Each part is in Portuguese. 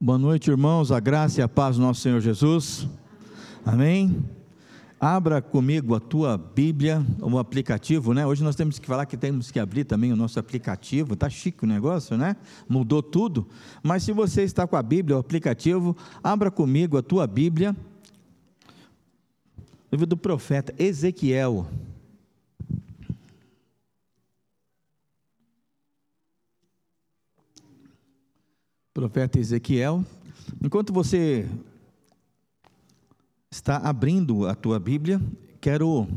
Boa noite, irmãos, a graça e a paz do nosso Senhor Jesus. Amém. Abra comigo a tua Bíblia, o aplicativo, né? Hoje nós temos que falar que temos que abrir também o nosso aplicativo. Tá chique o negócio, né? Mudou tudo. Mas se você está com a Bíblia, o aplicativo, abra comigo a tua Bíblia. Livro do profeta Ezequiel. Profeta Ezequiel. Enquanto você está abrindo a tua Bíblia, quero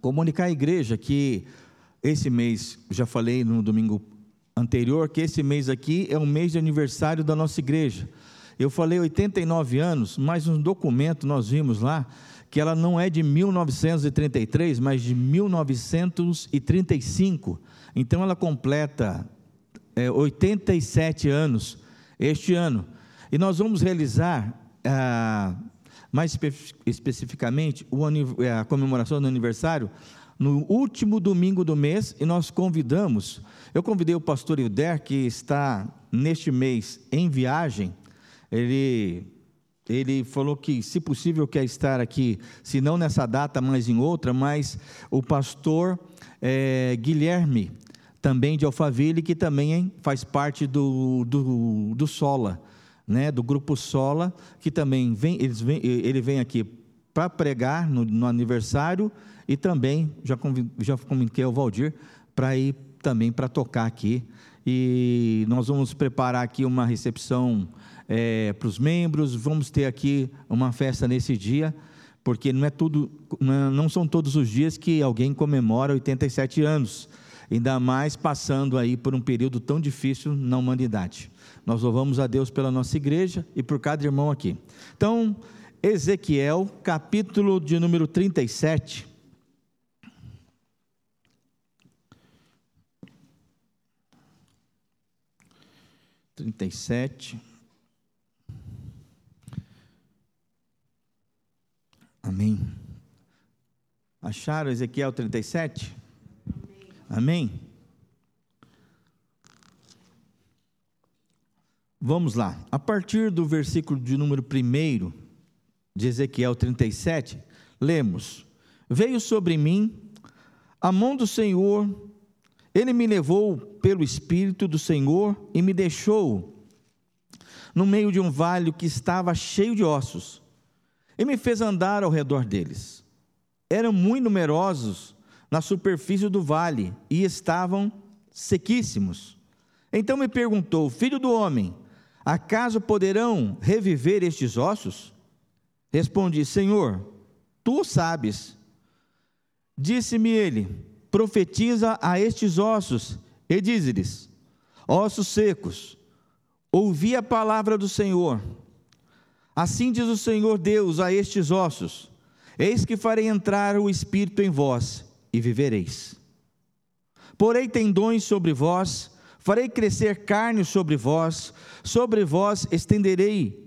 comunicar à igreja que esse mês, já falei no domingo anterior, que esse mês aqui é o mês de aniversário da nossa igreja. Eu falei 89 anos, mas no documento nós vimos lá que ela não é de 1933, mas de 1935. Então ela completa é, 87 anos este ano. E nós vamos realizar, ah, mais espe especificamente, o, eh, a comemoração do aniversário no último domingo do mês e nós convidamos, eu convidei o pastor Hilder, que está neste mês em viagem, ele, ele falou que, se possível, quer estar aqui, se não nessa data, mas em outra, mas o pastor é, Guilherme, também de Alphaville, que também faz parte do, do, do Sola, né, do grupo Sola, que também vem, eles vem, ele vem aqui para pregar no, no, aniversário e também já, convid, já comuniquei ao Valdir para ir também para tocar aqui. E nós vamos preparar aqui uma recepção é, para os membros, vamos ter aqui uma festa nesse dia, porque não é tudo, não são todos os dias que alguém comemora 87 anos ainda mais passando aí por um período tão difícil na humanidade. Nós louvamos a Deus pela nossa igreja e por cada irmão aqui. Então, Ezequiel, capítulo de número 37. Trinta e sete. Amém. Acharam Ezequiel 37? Amém? Vamos lá. A partir do versículo de número 1 de Ezequiel 37, lemos: Veio sobre mim a mão do Senhor, ele me levou pelo Espírito do Senhor e me deixou no meio de um vale que estava cheio de ossos, e me fez andar ao redor deles. Eram muito numerosos na superfície do vale e estavam sequíssimos. Então me perguntou: Filho do homem, acaso poderão reviver estes ossos? Respondi: Senhor, tu sabes. Disse-me ele: Profetiza a estes ossos e diz-lhes: Ossos secos, ouvi a palavra do Senhor. Assim diz o Senhor Deus a estes ossos: Eis que farei entrar o espírito em vós e vivereis. Porei tendões sobre vós, farei crescer carne sobre vós, sobre vós estenderei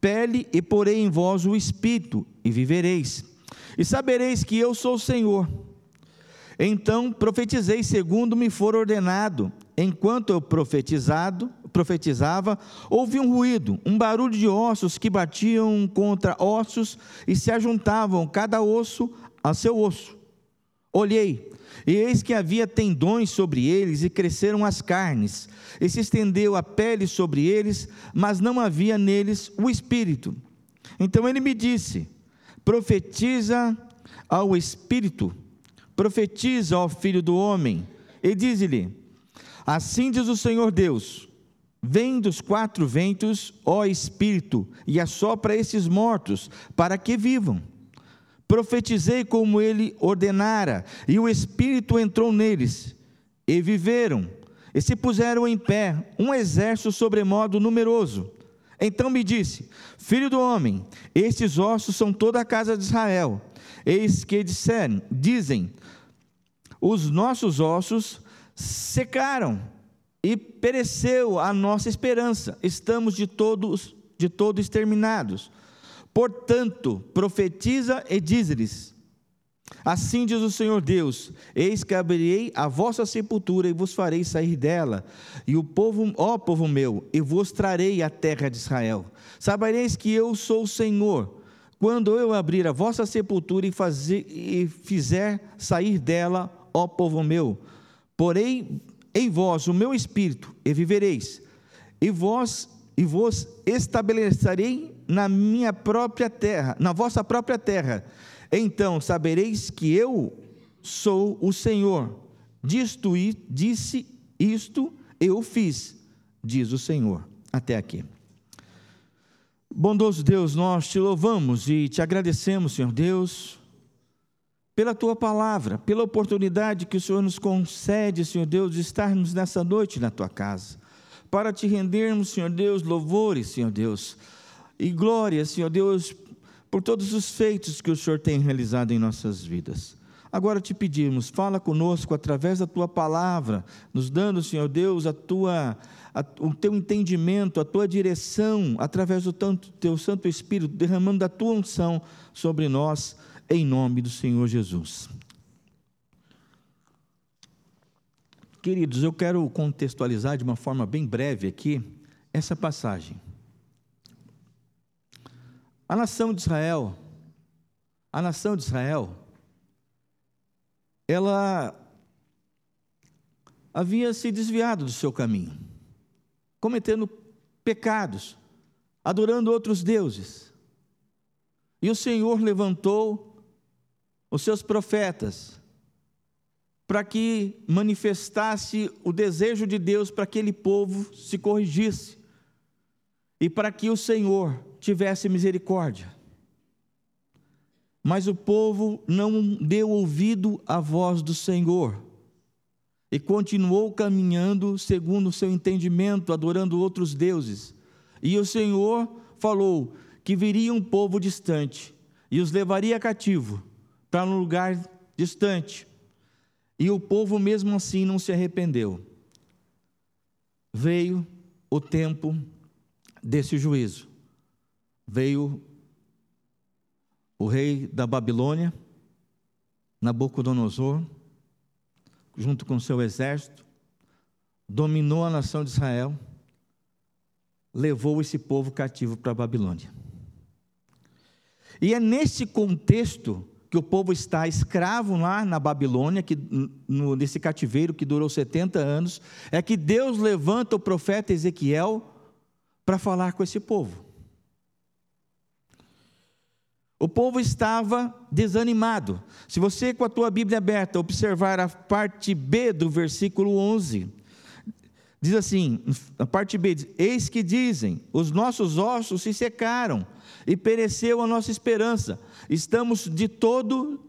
pele e porei em vós o espírito e vivereis. E sabereis que eu sou o Senhor. Então profetizei segundo me for ordenado. Enquanto eu profetizado, profetizava, ouvi um ruído, um barulho de ossos que batiam contra ossos e se ajuntavam cada osso a seu osso. Olhei, e eis que havia tendões sobre eles, e cresceram as carnes, e se estendeu a pele sobre eles, mas não havia neles o espírito. Então ele me disse: profetiza ao espírito, profetiza ao filho do homem, e diz-lhe: Assim diz o Senhor Deus: Vem dos quatro ventos, ó espírito, e assopra esses mortos, para que vivam profetizei como ele ordenara, e o Espírito entrou neles, e viveram, e se puseram em pé, um exército sobremodo numeroso. Então me disse: Filho do homem, estes ossos são toda a casa de Israel. Eis que disseram, dizem: Os nossos ossos secaram e pereceu a nossa esperança. Estamos de todos de todo exterminados. Portanto, profetiza e diz-lhes: Assim diz o Senhor Deus: Eis que abrirei a vossa sepultura e vos farei sair dela, e o povo, ó povo meu, e vos trarei a terra de Israel. Sabereis que eu sou o Senhor, quando eu abrir a vossa sepultura e, fazer, e fizer sair dela, ó povo meu. Porém, em vós o meu espírito, e vivereis, e vós e vos estabelecerei na minha própria terra, na vossa própria terra então sabereis que eu sou o Senhor. Disto disse isto eu fiz, diz o Senhor. Até aqui. Bondoso Deus, nós te louvamos e te agradecemos, Senhor Deus, pela tua palavra, pela oportunidade que o Senhor nos concede, Senhor Deus, de estarmos nessa noite na tua casa, para te rendermos, Senhor Deus, louvores, Senhor Deus, e glória, Senhor Deus, por todos os feitos que o Senhor tem realizado em nossas vidas. Agora te pedimos, fala conosco através da tua palavra, nos dando, Senhor Deus, a tua, a, o teu entendimento, a tua direção, através do tanto, teu Santo Espírito, derramando a tua unção sobre nós, em nome do Senhor Jesus. Queridos, eu quero contextualizar de uma forma bem breve aqui essa passagem. A nação de Israel, a nação de Israel, ela havia se desviado do seu caminho, cometendo pecados, adorando outros deuses. E o Senhor levantou os seus profetas para que manifestasse o desejo de Deus para que aquele povo se corrigisse e para que o Senhor tivesse misericórdia. Mas o povo não deu ouvido à voz do Senhor e continuou caminhando segundo o seu entendimento, adorando outros deuses. E o Senhor falou que viria um povo distante e os levaria cativo para um lugar distante. E o povo, mesmo assim, não se arrependeu. Veio o tempo desse juízo veio o rei da Babilônia, Nabucodonosor, junto com seu exército, dominou a nação de Israel, levou esse povo cativo para a Babilônia. E é nesse contexto que o povo está escravo lá na Babilônia, que, no, nesse cativeiro que durou 70 anos, é que Deus levanta o profeta Ezequiel para falar com esse povo. O povo estava desanimado. Se você, com a tua Bíblia aberta, observar a parte B do versículo 11, diz assim: a parte B diz: Eis que dizem, os nossos ossos se secaram e pereceu a nossa esperança, estamos de todo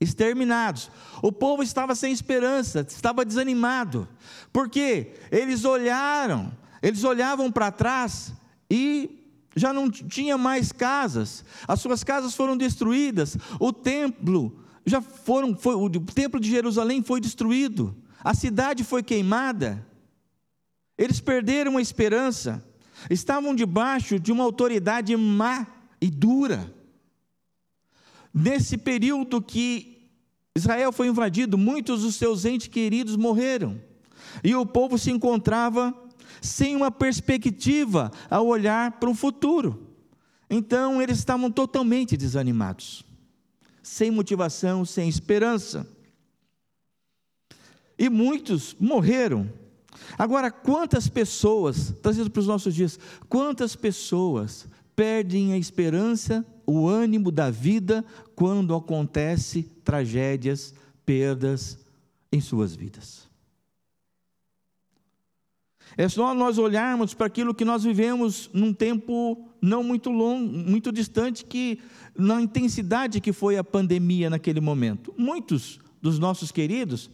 exterminados. O povo estava sem esperança, estava desanimado, porque eles olharam, eles olhavam para trás e já não tinha mais casas, as suas casas foram destruídas, o templo já foram, foi, o templo de Jerusalém foi destruído, a cidade foi queimada, eles perderam a esperança, estavam debaixo de uma autoridade má e dura. Nesse período que Israel foi invadido, muitos dos seus entes queridos morreram, e o povo se encontrava sem uma perspectiva ao olhar para o futuro. Então eles estavam totalmente desanimados, sem motivação, sem esperança. E muitos morreram. Agora, quantas pessoas, trazendo para os nossos dias, quantas pessoas perdem a esperança, o ânimo da vida quando acontece tragédias, perdas em suas vidas? É só nós olharmos para aquilo que nós vivemos num tempo não muito longo, muito distante, que na intensidade que foi a pandemia naquele momento. Muitos dos nossos queridos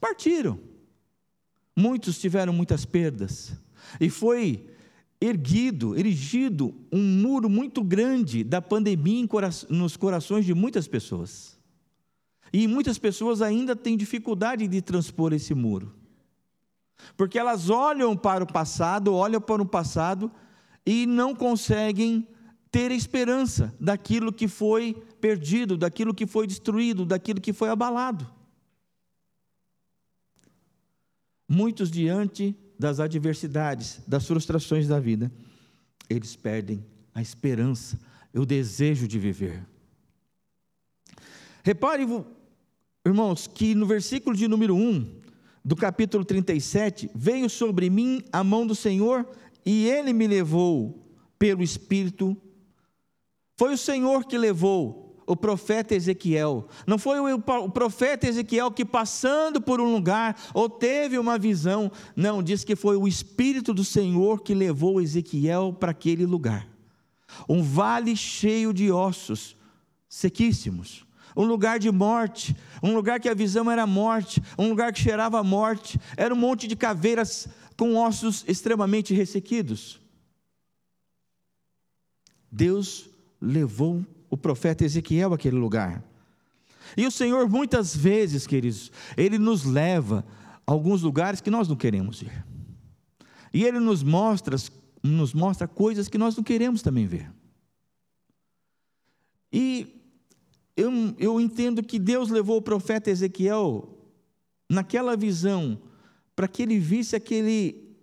partiram. Muitos tiveram muitas perdas. E foi erguido, erigido um muro muito grande da pandemia nos corações de muitas pessoas. E muitas pessoas ainda têm dificuldade de transpor esse muro. Porque elas olham para o passado, olham para o passado e não conseguem ter esperança daquilo que foi perdido, daquilo que foi destruído, daquilo que foi abalado. Muitos, diante das adversidades, das frustrações da vida, eles perdem a esperança, o desejo de viver. Repare, irmãos, que no versículo de número 1 do capítulo 37, veio sobre mim a mão do Senhor e ele me levou pelo Espírito. Foi o Senhor que levou o profeta Ezequiel. Não foi o profeta Ezequiel que, passando por um lugar, ou teve uma visão. Não, diz que foi o Espírito do Senhor que levou Ezequiel para aquele lugar. Um vale cheio de ossos, sequíssimos. Um lugar de morte, um lugar que a visão era morte, um lugar que cheirava morte, era um monte de caveiras com ossos extremamente ressequidos. Deus levou o profeta Ezequiel àquele lugar. E o Senhor, muitas vezes, queridos, Ele nos leva a alguns lugares que nós não queremos ir. E Ele nos mostra, nos mostra coisas que nós não queremos também ver. E eu, eu entendo que Deus levou o profeta Ezequiel naquela visão para que ele visse aquele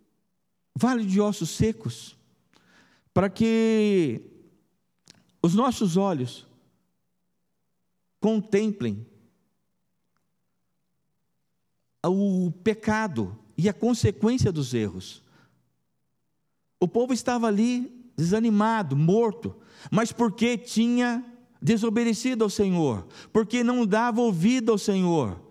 vale de ossos secos, para que os nossos olhos contemplem o pecado e a consequência dos erros. O povo estava ali desanimado, morto, mas porque tinha desobedecido ao Senhor, porque não dava ouvido ao Senhor.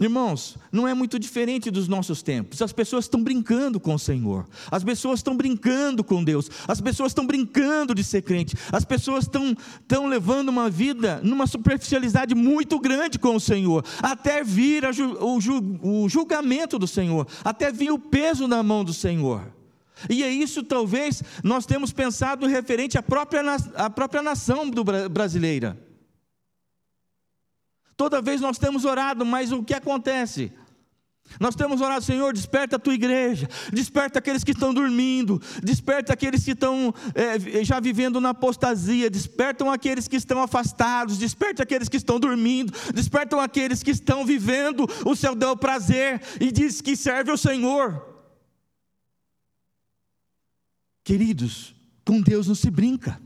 Irmãos, não é muito diferente dos nossos tempos. As pessoas estão brincando com o Senhor, as pessoas estão brincando com Deus, as pessoas estão brincando de ser crente, as pessoas estão, estão levando uma vida numa superficialidade muito grande com o Senhor, até vir o, o julgamento do Senhor, até vir o peso na mão do Senhor. E é isso, talvez, nós temos pensado referente à própria, à própria nação do, brasileira. Toda vez nós temos orado, mas o que acontece? Nós temos orado, Senhor, desperta a tua igreja, desperta aqueles que estão dormindo, desperta aqueles que estão é, já vivendo na apostasia, despertam aqueles que estão afastados, desperta aqueles que estão dormindo, despertam aqueles que estão vivendo o seu deu prazer e diz que serve ao Senhor. Queridos, com Deus não se brinca.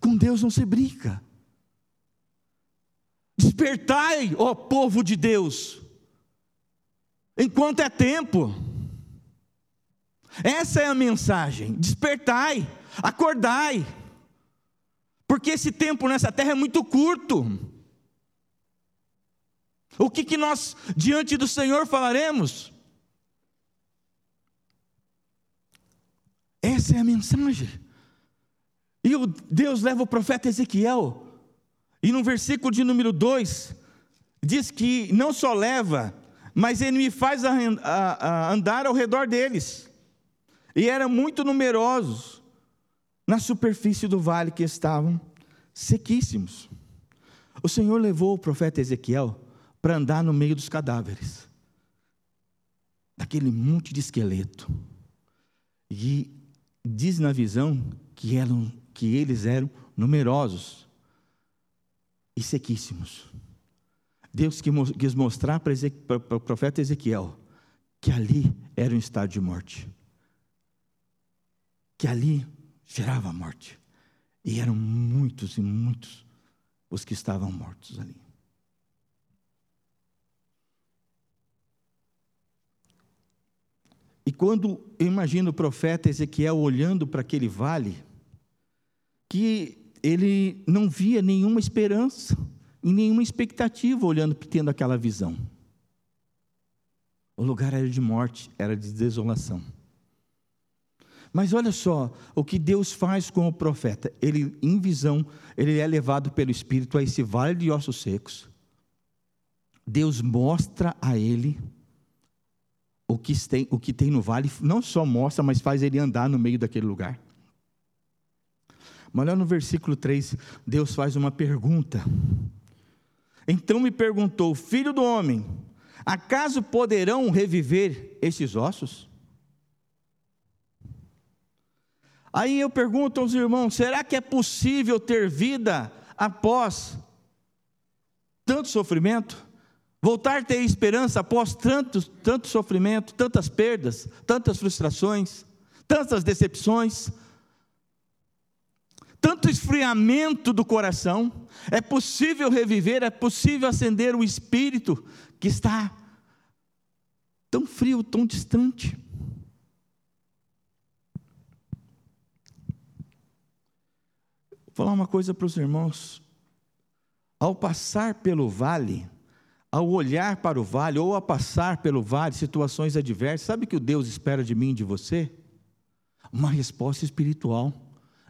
Com Deus não se brinca. Despertai, ó povo de Deus, enquanto é tempo. Essa é a mensagem. Despertai, acordai, porque esse tempo nessa terra é muito curto. O que, que nós, diante do Senhor, falaremos? Essa é a mensagem. E o Deus leva o profeta Ezequiel, e no versículo de número 2, diz que não só leva, mas ele me faz a, a, a andar ao redor deles. E eram muito numerosos na superfície do vale que estavam sequíssimos. O Senhor levou o profeta Ezequiel para andar no meio dos cadáveres, daquele monte de esqueleto. E diz na visão que, eram, que eles eram numerosos e sequíssimos. Deus quis mostrar para, para o profeta Ezequiel que ali era um estado de morte, que ali gerava morte, e eram muitos e muitos os que estavam mortos ali. E quando eu imagino o profeta Ezequiel olhando para aquele vale, que ele não via nenhuma esperança e nenhuma expectativa olhando, tendo aquela visão. O lugar era de morte, era de desolação. Mas olha só o que Deus faz com o profeta. Ele, em visão, ele é levado pelo Espírito a esse vale de ossos secos. Deus mostra a ele o que tem, o que tem no vale, não só mostra, mas faz ele andar no meio daquele lugar. Mas olha no versículo 3, Deus faz uma pergunta. Então me perguntou, filho do homem, acaso poderão reviver estes ossos? Aí eu pergunto aos irmãos: será que é possível ter vida após tanto sofrimento? Voltar a ter esperança após tanto, tanto sofrimento, tantas perdas, tantas frustrações, tantas decepções, tanto esfriamento do coração? É possível reviver, é possível acender o espírito que está tão frio, tão distante. Vou falar uma coisa para os irmãos. Ao passar pelo vale, ao olhar para o vale, ou a passar pelo vale, situações adversas, sabe o que o Deus espera de mim e de você? Uma resposta espiritual,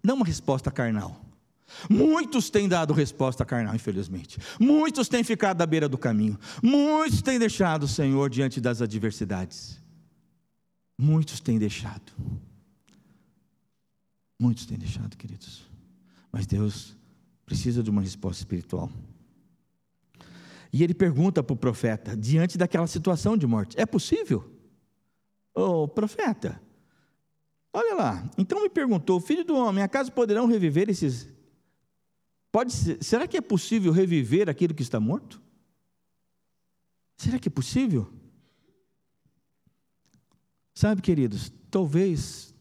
não uma resposta carnal. Muitos têm dado resposta carnal, infelizmente. Muitos têm ficado à beira do caminho. Muitos têm deixado o Senhor diante das adversidades. Muitos têm deixado. Muitos têm deixado, queridos. Mas Deus precisa de uma resposta espiritual. E ele pergunta para o profeta, diante daquela situação de morte: É possível? Ô oh, profeta, olha lá. Então me perguntou: Filho do homem, acaso poderão reviver esses Pode ser, será que é possível reviver aquilo que está morto? Será que é possível? Sabe, queridos, talvez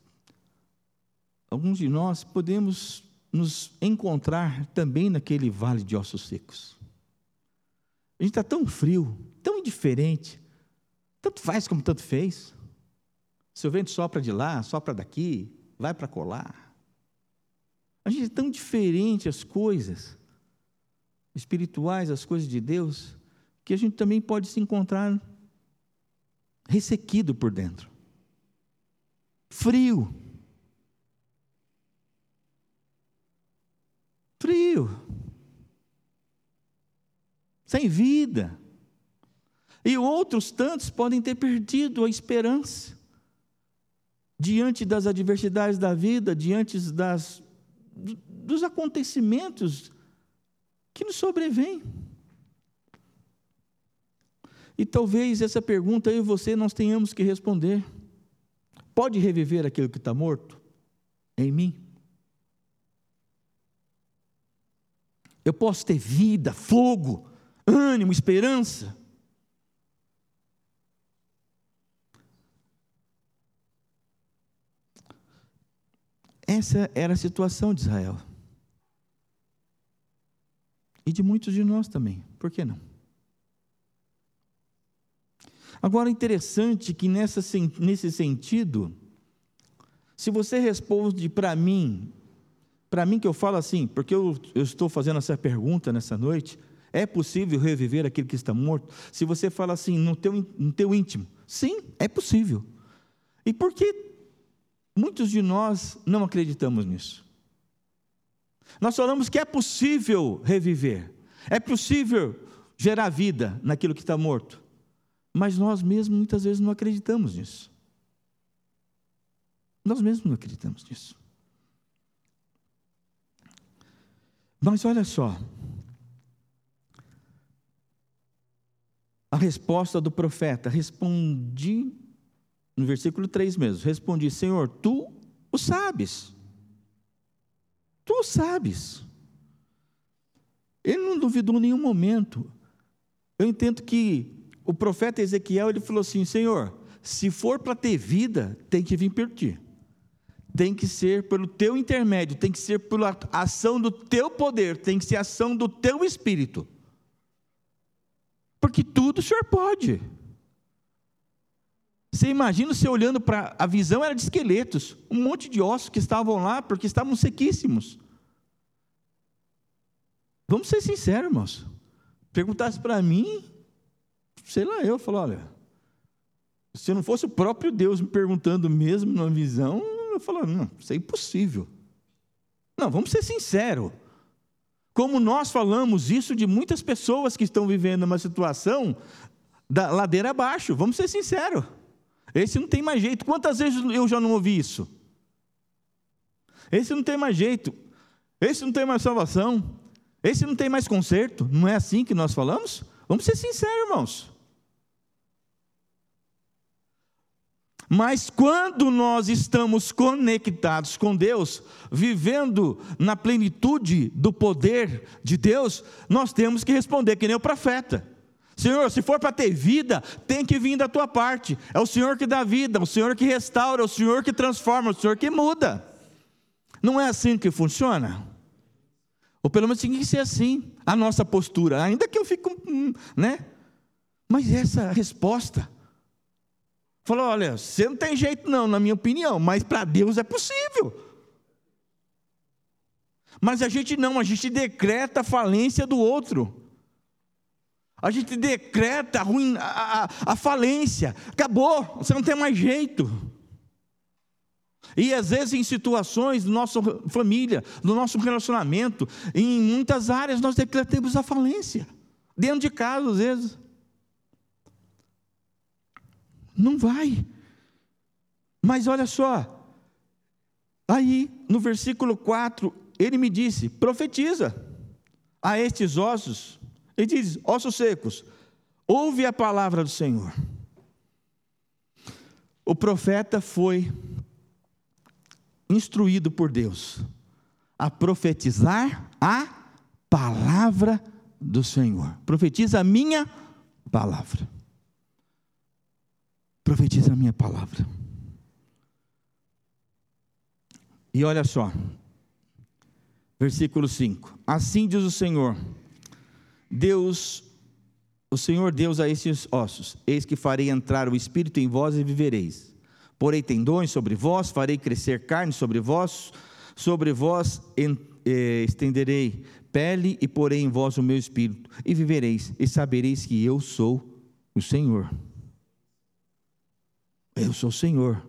alguns de nós podemos nos encontrar também naquele vale de ossos secos. A gente está tão frio, tão indiferente, tanto faz como tanto fez. Se o vento sopra de lá, sopra daqui, vai para colar. A gente é tão diferente as coisas espirituais, as coisas de Deus, que a gente também pode se encontrar ressequido por dentro. Frio. Frio. Sem vida. E outros tantos podem ter perdido a esperança diante das adversidades da vida, diante das dos acontecimentos que nos sobrevêm. E talvez essa pergunta eu e você nós tenhamos que responder. Pode reviver aquilo que está morto em mim? Eu posso ter vida, fogo, ânimo, esperança. Essa era a situação de Israel. E de muitos de nós também, por que não? Agora, interessante que nessa, nesse sentido, se você responde para mim, para mim que eu falo assim, porque eu, eu estou fazendo essa pergunta nessa noite, é possível reviver aquele que está morto? Se você fala assim, no teu, no teu íntimo, sim, é possível. E por que Muitos de nós não acreditamos nisso. Nós falamos que é possível reviver, é possível gerar vida naquilo que está morto, mas nós mesmos muitas vezes não acreditamos nisso. Nós mesmos não acreditamos nisso. Mas olha só, resposta do profeta: respondi no versículo 3 mesmo, respondi: Senhor, tu o sabes. Tu o sabes. Ele não duvidou em nenhum momento. Eu entendo que o profeta Ezequiel ele falou assim: Senhor, se for para ter vida, tem que vir por ti. Tem que ser pelo teu intermédio, tem que ser pela ação do teu poder, tem que ser ação do teu espírito. Porque tudo o Senhor pode. Você imagina você olhando para a visão era de esqueletos, um monte de ossos que estavam lá porque estavam sequíssimos. Vamos ser sinceros, irmãos. Perguntasse para mim, sei lá, eu falo, olha, se não fosse o próprio Deus me perguntando mesmo na visão, eu falo, não, isso é impossível. Não, vamos ser sinceros. Como nós falamos isso de muitas pessoas que estão vivendo uma situação da ladeira abaixo, vamos ser sinceros. Esse não tem mais jeito. Quantas vezes eu já não ouvi isso? Esse não tem mais jeito. Esse não tem mais salvação. Esse não tem mais conserto. Não é assim que nós falamos? Vamos ser sinceros, irmãos. Mas quando nós estamos conectados com Deus, vivendo na plenitude do poder de Deus, nós temos que responder que nem o profeta. Senhor, se for para ter vida, tem que vir da tua parte. É o Senhor que dá vida, é o Senhor que restaura, é o Senhor que transforma, é o Senhor que muda. Não é assim que funciona? Ou pelo menos tem que ser assim a nossa postura, ainda que eu fique, hum, né? Mas essa resposta Falou: olha, você não tem jeito, não, na minha opinião, mas para Deus é possível. Mas a gente não, a gente decreta a falência do outro. A gente decreta a, ruim, a, a, a falência. Acabou, você não tem mais jeito. E às vezes em situações da nossa família, do nosso relacionamento, em muitas áreas nós decretamos a falência. Dentro de casa, às vezes. Não vai. Mas olha só, aí no versículo 4, ele me disse: profetiza a estes ossos. Ele diz: ossos secos, ouve a palavra do Senhor. O profeta foi instruído por Deus a profetizar a palavra do Senhor. Profetiza a minha palavra profetiza a minha palavra. E olha só, versículo 5: Assim diz o Senhor, Deus, o Senhor Deus a esses ossos: Eis que farei entrar o espírito em vós e vivereis. Porei tendões sobre vós, farei crescer carne sobre vós, sobre vós eh, estenderei pele e porei em vós o meu espírito, e vivereis, e sabereis que eu sou o Senhor. Eu sou o Senhor.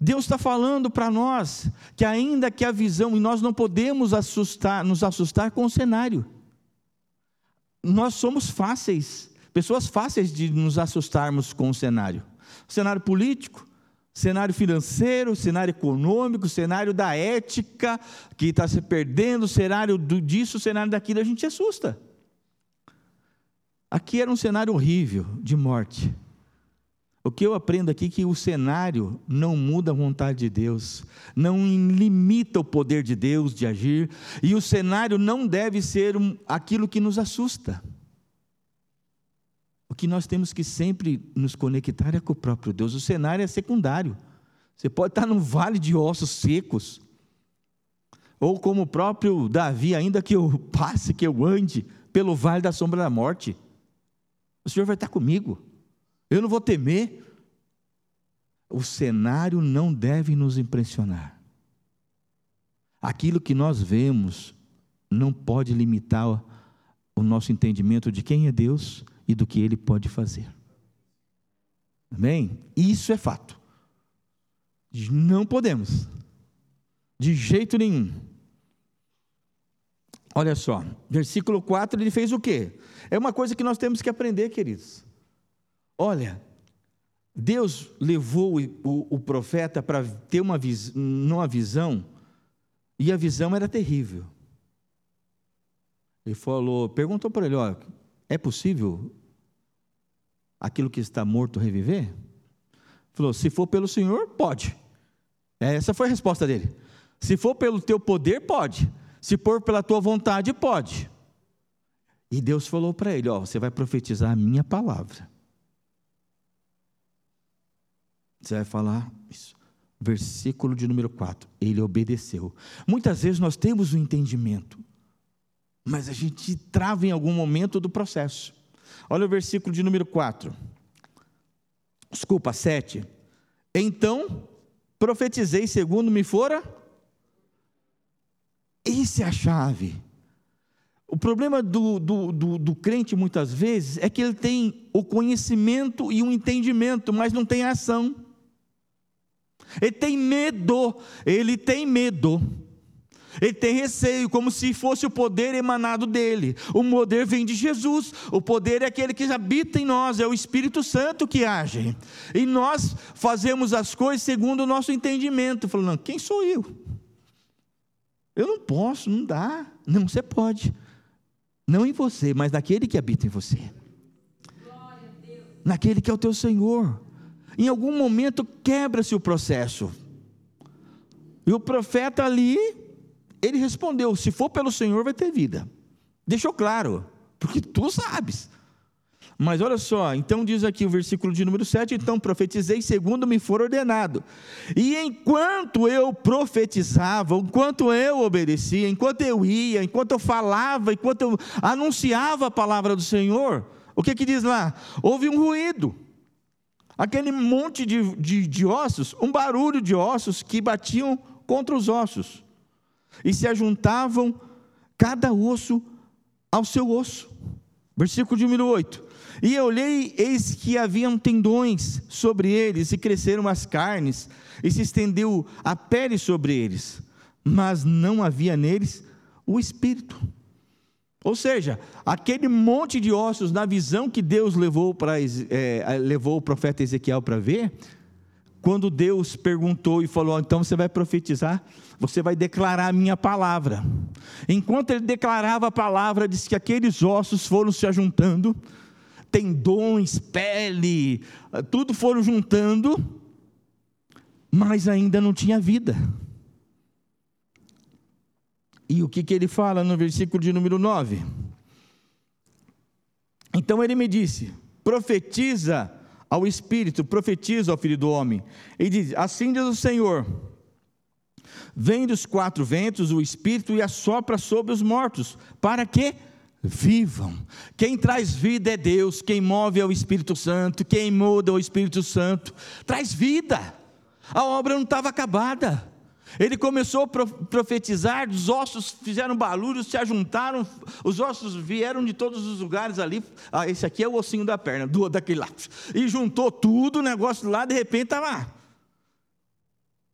Deus está falando para nós que ainda que a visão, e nós não podemos assustar, nos assustar com o cenário. Nós somos fáceis, pessoas fáceis de nos assustarmos com o cenário. Cenário político, cenário financeiro, cenário econômico, cenário da ética que está se perdendo, cenário disso, cenário daquilo, a gente assusta. Aqui era um cenário horrível de morte. O que eu aprendo aqui é que o cenário não muda a vontade de Deus, não limita o poder de Deus de agir, e o cenário não deve ser aquilo que nos assusta. O que nós temos que sempre nos conectar é com o próprio Deus. O cenário é secundário. Você pode estar num vale de ossos secos, ou como o próprio Davi, ainda que eu passe, que eu ande pelo vale da sombra da morte, o Senhor vai estar comigo. Eu não vou temer. O cenário não deve nos impressionar. Aquilo que nós vemos não pode limitar o nosso entendimento de quem é Deus e do que Ele pode fazer. Amém? Isso é fato. Não podemos, de jeito nenhum. Olha só, versículo 4 ele fez o quê? É uma coisa que nós temos que aprender, queridos. Olha, Deus levou o, profeta para ter uma, vis, uma visão, e a visão era terrível. Ele falou, perguntou para ele: olha, é possível aquilo que está morto reviver? Falou: se for pelo Senhor, pode. Essa foi a resposta dele. Se for pelo teu poder, pode. Se for pela tua vontade, pode. E Deus falou para ele: ó, você vai profetizar a minha palavra. Você vai falar isso. Versículo de número 4. Ele obedeceu. Muitas vezes nós temos o um entendimento, mas a gente trava em algum momento do processo. Olha o versículo de número 4. Desculpa, 7. Então profetizei segundo me fora. Isso é a chave. O problema do, do, do, do, crente, muitas vezes, é que ele tem o conhecimento e o entendimento, mas não tem a ação. Ele tem medo, ele tem medo. Ele tem receio, como se fosse o poder emanado dele. O poder vem de Jesus. O poder é aquele que habita em nós, é o Espírito Santo que age. E nós fazemos as coisas segundo o nosso entendimento, falando: quem sou eu? Eu não posso, não dá. Não, você pode. Não em você, mas naquele que habita em você. Naquele que é o teu Senhor. Em algum momento quebra-se o processo. E o profeta ali, ele respondeu: se for pelo Senhor, vai ter vida. Deixou claro, porque tu sabes. Mas olha só, então diz aqui o versículo de número 7: Então profetizei segundo me for ordenado. E enquanto eu profetizava, enquanto eu obedecia, enquanto eu ia, enquanto eu falava, enquanto eu anunciava a palavra do Senhor, o que que diz lá? Houve um ruído. Aquele monte de, de, de ossos, um barulho de ossos que batiam contra os ossos e se ajuntavam cada osso ao seu osso. Versículo de número 8. E eu olhei, eis que haviam tendões sobre eles, e cresceram as carnes, e se estendeu a pele sobre eles, mas não havia neles o espírito. Ou seja, aquele monte de ossos, na visão que Deus levou, para, é, levou o profeta Ezequiel para ver, quando Deus perguntou e falou: então você vai profetizar, você vai declarar a minha palavra. Enquanto ele declarava a palavra, disse que aqueles ossos foram se ajuntando, tendões, pele, tudo foram juntando, mas ainda não tinha vida. E o que, que ele fala no versículo de número 9? Então ele me disse: profetiza ao Espírito, profetiza ao Filho do Homem, e diz: Assim diz o Senhor: Vem dos quatro ventos o Espírito e assopra sobre os mortos, para que vivam. Quem traz vida é Deus, quem move é o Espírito Santo, quem muda é o Espírito Santo, traz vida. A obra não estava acabada. Ele começou a profetizar, os ossos fizeram barulho, se ajuntaram, os ossos vieram de todos os lugares ali. Ah, esse aqui é o ossinho da perna, do daquele lá. E juntou tudo, o negócio lá, de repente estava lá.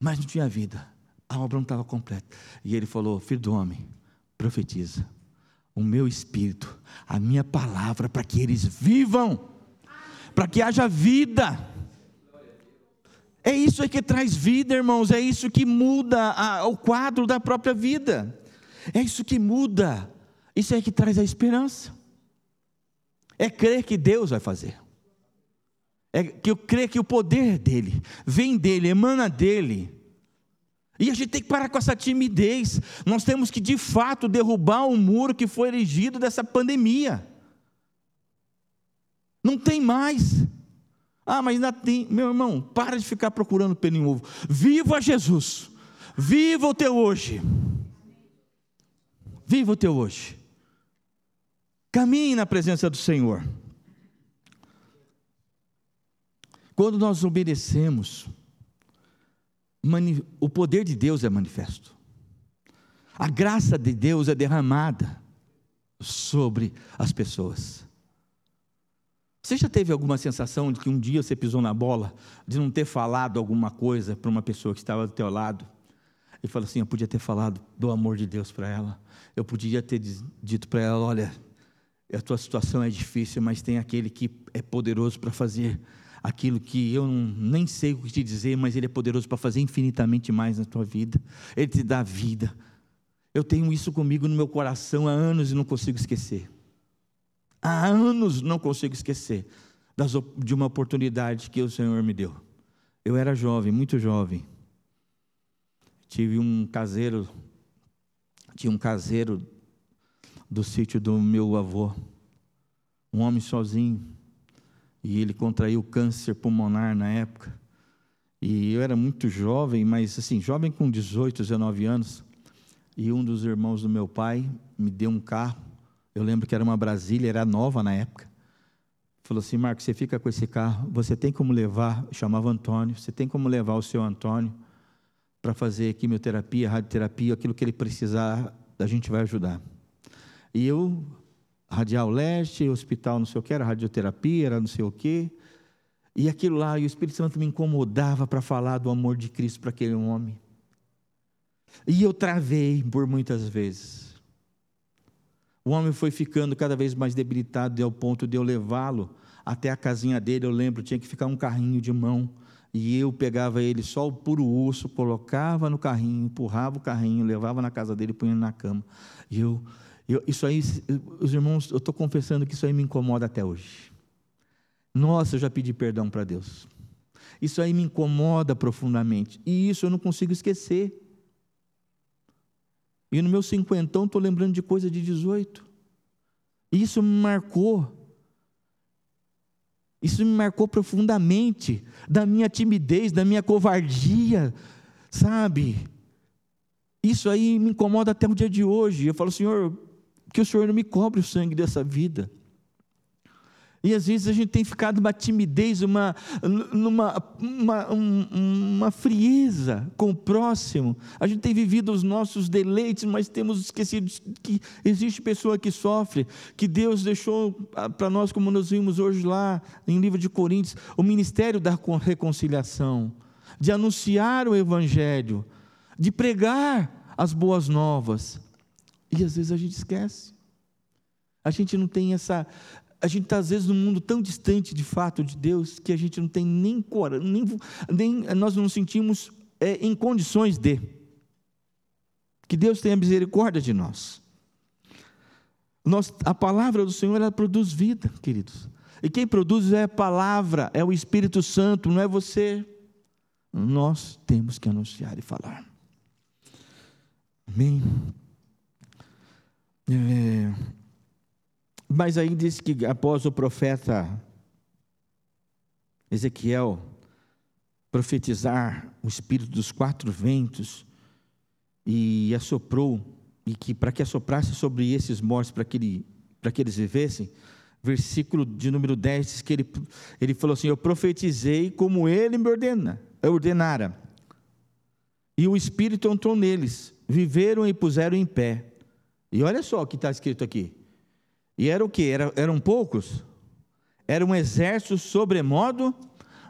Mas não tinha vida. A obra não estava completa. E ele falou: Filho do homem, profetiza o meu espírito, a minha palavra, para que eles vivam, para que haja vida. É isso que traz vida, irmãos, é isso que muda a, o quadro da própria vida, é isso que muda, isso é que traz a esperança, é crer que Deus vai fazer, é que eu crer que o poder dele vem dele, emana dele, e a gente tem que parar com essa timidez. Nós temos que, de fato, derrubar o muro que foi erigido dessa pandemia. Não tem mais. Ah, mas ainda tem. Meu irmão, para de ficar procurando pelo em ovo. Viva Jesus. Viva o teu hoje. Viva o teu hoje. Caminhe na presença do Senhor. Quando nós obedecemos, o poder de Deus é manifesto. A graça de Deus é derramada sobre as pessoas. Você já teve alguma sensação de que um dia você pisou na bola, de não ter falado alguma coisa para uma pessoa que estava do teu lado? E falou assim: Eu podia ter falado do amor de Deus para ela. Eu podia ter dito para ela: Olha, a tua situação é difícil, mas tem aquele que é poderoso para fazer aquilo que eu nem sei o que te dizer, mas Ele é poderoso para fazer infinitamente mais na tua vida. Ele te dá vida. Eu tenho isso comigo no meu coração há anos e não consigo esquecer. Há anos não consigo esquecer das, de uma oportunidade que o Senhor me deu. Eu era jovem, muito jovem. Tive um caseiro, tinha um caseiro do sítio do meu avô, um homem sozinho e ele contraiu câncer pulmonar na época. E eu era muito jovem, mas assim, jovem com 18, 19 anos. E um dos irmãos do meu pai me deu um carro. Eu lembro que era uma Brasília, era nova na época. Falou assim: Marcos, você fica com esse carro, você tem como levar, chamava Antônio, você tem como levar o seu Antônio para fazer quimioterapia, radioterapia, aquilo que ele precisar, a gente vai ajudar. E eu Radial Leste, hospital não sei o que, era radioterapia, era não sei o que. E aquilo lá, e o Espírito Santo me incomodava para falar do amor de Cristo para aquele homem. E eu travei por muitas vezes. O homem foi ficando cada vez mais debilitado, ao ponto de eu levá-lo até a casinha dele. Eu lembro, tinha que ficar um carrinho de mão. E eu pegava ele só o puro osso, colocava no carrinho, empurrava o carrinho, levava na casa dele punha na cama. E eu eu, isso aí, os irmãos, eu estou confessando que isso aí me incomoda até hoje. Nossa, eu já pedi perdão para Deus. Isso aí me incomoda profundamente. E isso eu não consigo esquecer. E no meu cinquentão estou lembrando de coisa de 18. Isso me marcou. Isso me marcou profundamente da minha timidez, da minha covardia, sabe? Isso aí me incomoda até o dia de hoje. Eu falo, Senhor, que o Senhor não me cobre o sangue dessa vida. E às vezes a gente tem ficado uma timidez, uma, numa, uma, uma frieza com o próximo. A gente tem vivido os nossos deleites, mas temos esquecido que existe pessoa que sofre, que Deus deixou para nós, como nós vimos hoje lá em livro de Coríntios, o ministério da reconciliação, de anunciar o Evangelho, de pregar as boas novas. E às vezes a gente esquece. A gente não tem essa. A gente está, às vezes, num mundo tão distante de fato de Deus que a gente não tem nem coragem, nem, nem nós não sentimos é, em condições de. Que Deus tenha misericórdia de nós. nós. A palavra do Senhor, ela produz vida, queridos. E quem produz é a palavra, é o Espírito Santo, não é você. Nós temos que anunciar e falar. Amém. É, mas aí diz que após o profeta Ezequiel profetizar o espírito dos quatro ventos e assoprou e que para que assoprasse sobre esses mortos para que, ele, para que eles vivessem, versículo de número 10 diz que ele, ele falou assim: Eu profetizei como ele me ordena, ordenara. E o Espírito entrou neles, viveram e puseram em pé. E olha só o que está escrito aqui. E era o que? Era, eram poucos? Era um exército sobremodo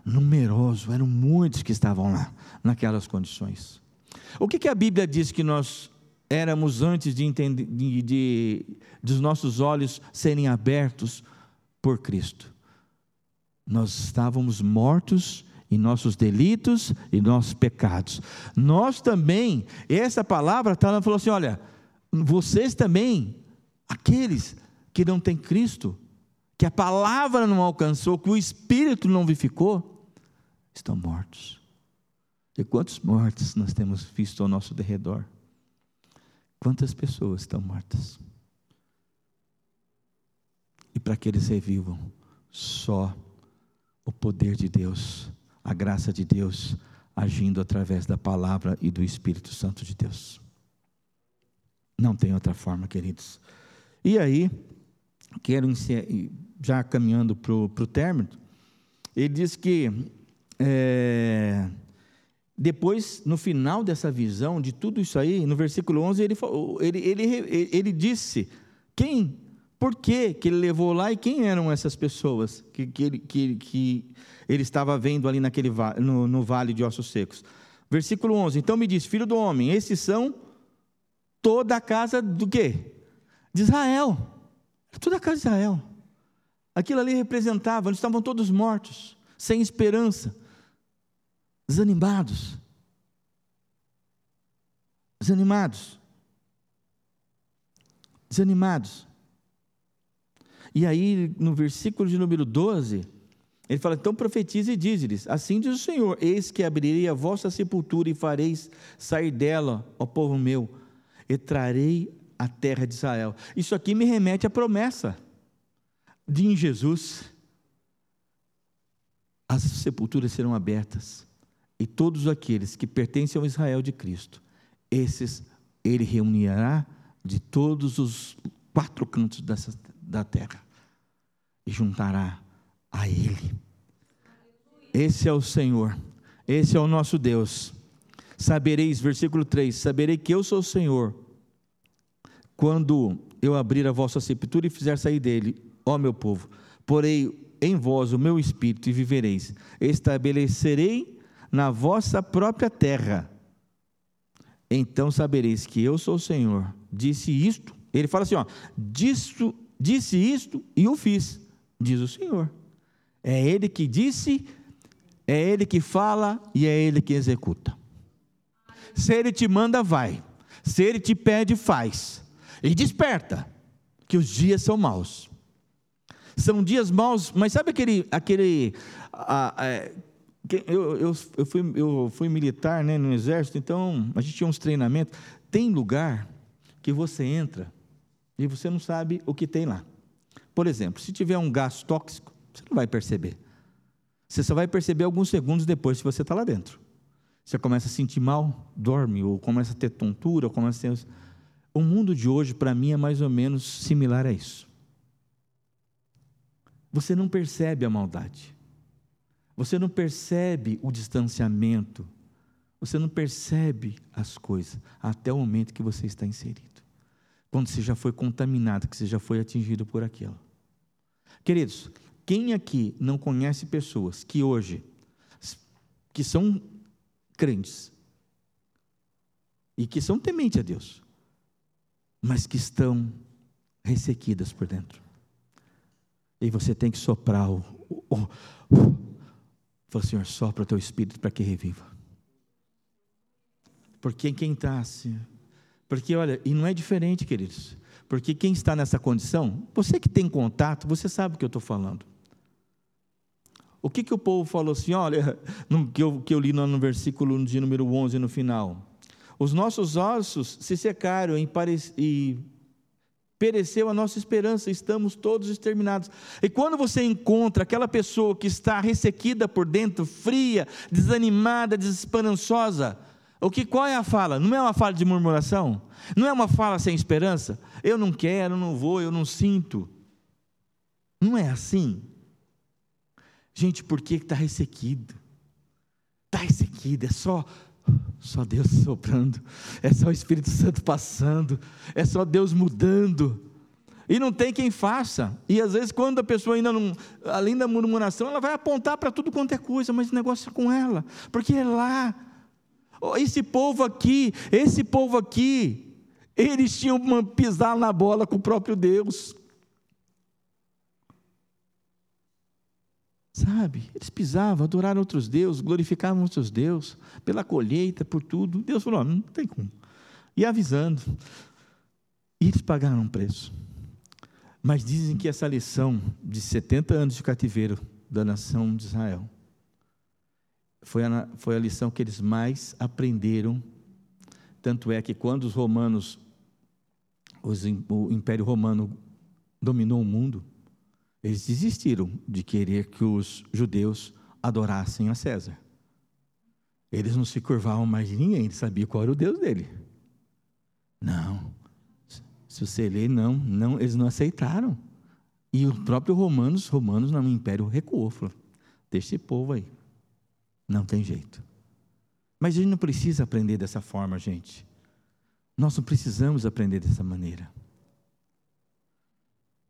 numeroso, eram muitos que estavam lá, naquelas condições. O que, que a Bíblia diz que nós éramos antes de, entender, de, de, de nossos olhos serem abertos por Cristo? Nós estávamos mortos em nossos delitos e nossos pecados. Nós também, essa palavra está falou assim: olha, vocês também, aqueles que não têm Cristo, que a palavra não alcançou, que o Espírito não vivificou, estão mortos. E quantos mortos nós temos visto ao nosso derredor? Quantas pessoas estão mortas? E para que eles revivam, só o poder de Deus, a graça de Deus, agindo através da palavra e do Espírito Santo de Deus. Não tem outra forma, queridos. E aí, quero já caminhando para o término, ele diz que é, depois, no final dessa visão, de tudo isso aí, no versículo 11, ele, ele, ele, ele disse quem, por que, ele levou lá e quem eram essas pessoas que, que, ele, que, que ele estava vendo ali naquele, no, no vale de ossos secos. Versículo 11, então me diz, filho do homem, esses são toda a casa do quê? De Israel. Toda a casa de Israel. Aquilo ali representava, eles estavam todos mortos, sem esperança, desanimados. Desanimados. Desanimados. E aí, no versículo de número 12, ele fala: Então profetize e diz-lhes: Assim diz o Senhor: Eis que abrirei a vossa sepultura e fareis sair dela, ó povo meu e trarei a terra de Israel. Isso aqui me remete à promessa de em Jesus. As sepulturas serão abertas e todos aqueles que pertencem ao Israel de Cristo, esses ele reunirá de todos os quatro cantos dessa, da terra e juntará a ele. Esse é o Senhor, esse é o nosso Deus. Sabereis, versículo 3: Saberei que eu sou o Senhor, quando eu abrir a vossa sepultura e fizer sair dele, ó meu povo, porei em vós o meu espírito e vivereis. Estabelecerei na vossa própria terra. Então sabereis que eu sou o Senhor. Disse isto. Ele fala assim: ó, disso, disse isto e o fiz, diz o Senhor. É Ele que disse, é Ele que fala e é Ele que executa. Se ele te manda, vai. Se ele te pede, faz. E desperta, que os dias são maus. São dias maus, mas sabe aquele, aquele a, a, Eu, eu, eu, fui, eu fui militar né, no exército, então a gente tinha uns treinamentos. Tem lugar que você entra e você não sabe o que tem lá. Por exemplo, se tiver um gás tóxico, você não vai perceber. Você só vai perceber alguns segundos depois se você está lá dentro. Você começa a sentir mal, dorme, ou começa a ter tontura, ou começa a ter. O mundo de hoje, para mim, é mais ou menos similar a isso. Você não percebe a maldade. Você não percebe o distanciamento. Você não percebe as coisas até o momento que você está inserido. Quando você já foi contaminado, que você já foi atingido por aquilo. Queridos, quem aqui não conhece pessoas que hoje, que são crentes, e que são tementes a Deus, mas que estão ressequidas por dentro? E você tem que soprar o. o, o. Fala, Senhor, sopra o teu espírito para que reviva. Porque quem está assim. Porque, olha, e não é diferente, queridos. Porque quem está nessa condição, você que tem contato, você sabe o que eu estou falando. O que, que o povo falou assim, olha, no, que, eu, que eu li no, no versículo de número 11 no final. Os nossos ossos se secaram e, pereceu a nossa esperança, estamos todos exterminados. E quando você encontra aquela pessoa que está ressequida por dentro, fria, desanimada, desesperançosa, o que qual é a fala? Não é uma fala de murmuração? Não é uma fala sem esperança? Eu não quero, não vou, eu não sinto. Não é assim. Gente, por que está ressequido? Está ressequido, é só só Deus soprando, é só o Espírito Santo passando, é só Deus mudando. E não tem quem faça. E às vezes, quando a pessoa ainda não, além da murmuração, ela vai apontar para tudo quanto é coisa, mas o negócio é com ela, porque é lá. Esse povo aqui, esse povo aqui, eles tinham pisar na bola com o próprio Deus. Sabe? Eles pisavam, adoraram outros deuses, glorificavam outros deuses, pela colheita, por tudo. Deus falou: não tem como. E avisando. E eles pagaram um preço. Mas dizem que essa lição de 70 anos de cativeiro da nação de Israel foi a, foi a lição que eles mais aprenderam. Tanto é que quando os romanos, os, o Império Romano dominou o mundo, eles desistiram de querer que os judeus adorassem a César. Eles não se curvavam mais de ninguém, eles sabiam qual era o Deus dele. Não. Se você ler, não, não, eles não aceitaram. E o próprio romanos, romanos no império recuou, falou: deixa esse povo aí. Não tem jeito. Mas a gente não precisa aprender dessa forma, gente. Nós não precisamos aprender dessa maneira.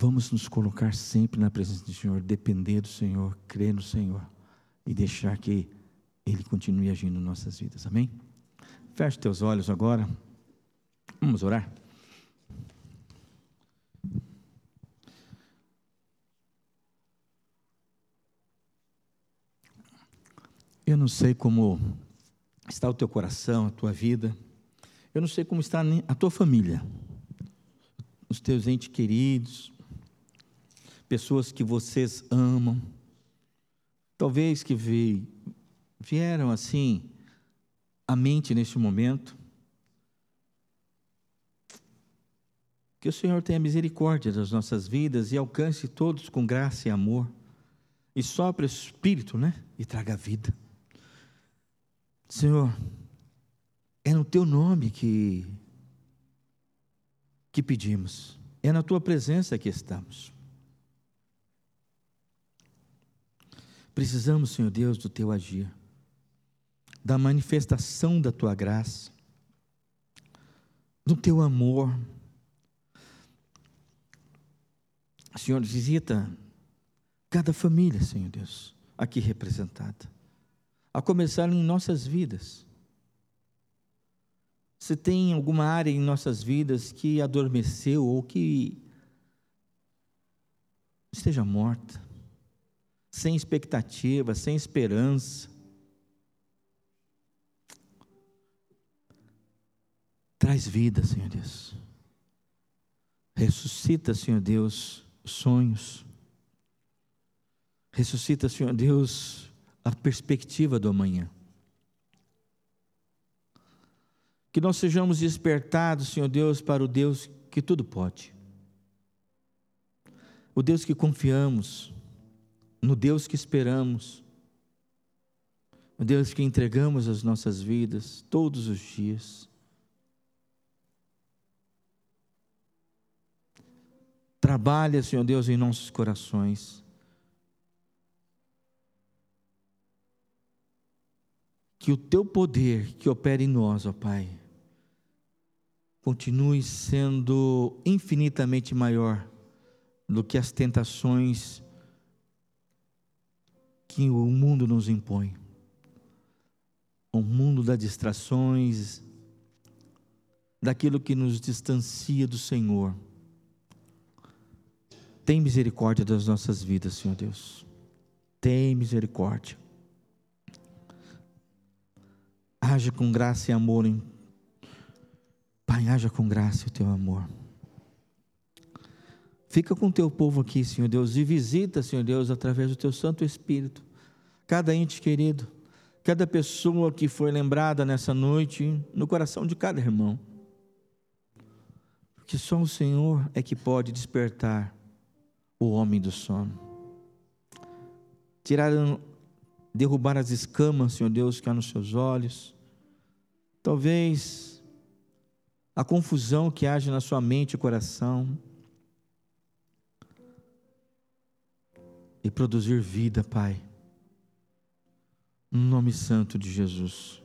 Vamos nos colocar sempre na presença do Senhor, depender do Senhor, crer no Senhor e deixar que Ele continue agindo em nossas vidas. Amém? Feche teus olhos agora. Vamos orar. Eu não sei como está o teu coração, a tua vida. Eu não sei como está a tua família, os teus entes queridos, pessoas que vocês amam, talvez que vieram assim à mente neste momento. Que o Senhor tenha misericórdia das nossas vidas e alcance todos com graça e amor. E sopre o Espírito, né? E traga vida. Senhor, é no Teu nome que, que pedimos. É na Tua presença que estamos. Precisamos, Senhor Deus, do teu agir, da manifestação da tua graça, do teu amor. Senhor, visita cada família, Senhor Deus, aqui representada, a começar em nossas vidas. Se tem alguma área em nossas vidas que adormeceu ou que esteja morta, sem expectativa, sem esperança. Traz vida, Senhor Deus. Ressuscita, Senhor Deus, sonhos. Ressuscita, Senhor Deus, a perspectiva do amanhã. Que nós sejamos despertados, Senhor Deus, para o Deus que tudo pode. O Deus que confiamos, no Deus que esperamos, o Deus que entregamos as nossas vidas todos os dias. Trabalha, Senhor Deus, em nossos corações. Que o teu poder que opera em nós, ó Pai, continue sendo infinitamente maior do que as tentações que o mundo nos impõe. O mundo das distrações, daquilo que nos distancia do Senhor. Tem misericórdia das nossas vidas, Senhor Deus. Tem misericórdia. Haja com graça e amor Pai, haja com graça o teu amor. Fica com o teu povo aqui, Senhor Deus, e visita, Senhor Deus, através do teu Santo Espírito, cada ente querido, cada pessoa que foi lembrada nessa noite, no coração de cada irmão. Porque só o Senhor é que pode despertar o homem do sono. Tirar, derrubar as escamas, Senhor Deus, que há nos seus olhos. Talvez a confusão que age na sua mente e coração, e produzir vida, Pai, no nome santo de Jesus,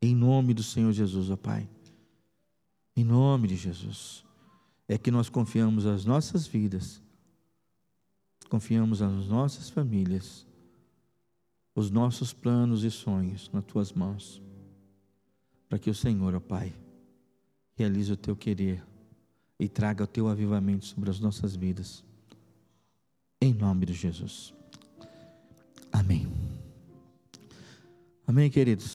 em nome do Senhor Jesus, ó Pai, em nome de Jesus, é que nós confiamos as nossas vidas, confiamos as nossas famílias, os nossos planos e sonhos nas tuas mãos, para que o Senhor, ó Pai, realize o teu querer e traga o teu avivamento sobre as nossas vidas. Em nome de Jesus. Amém. Amém, queridos.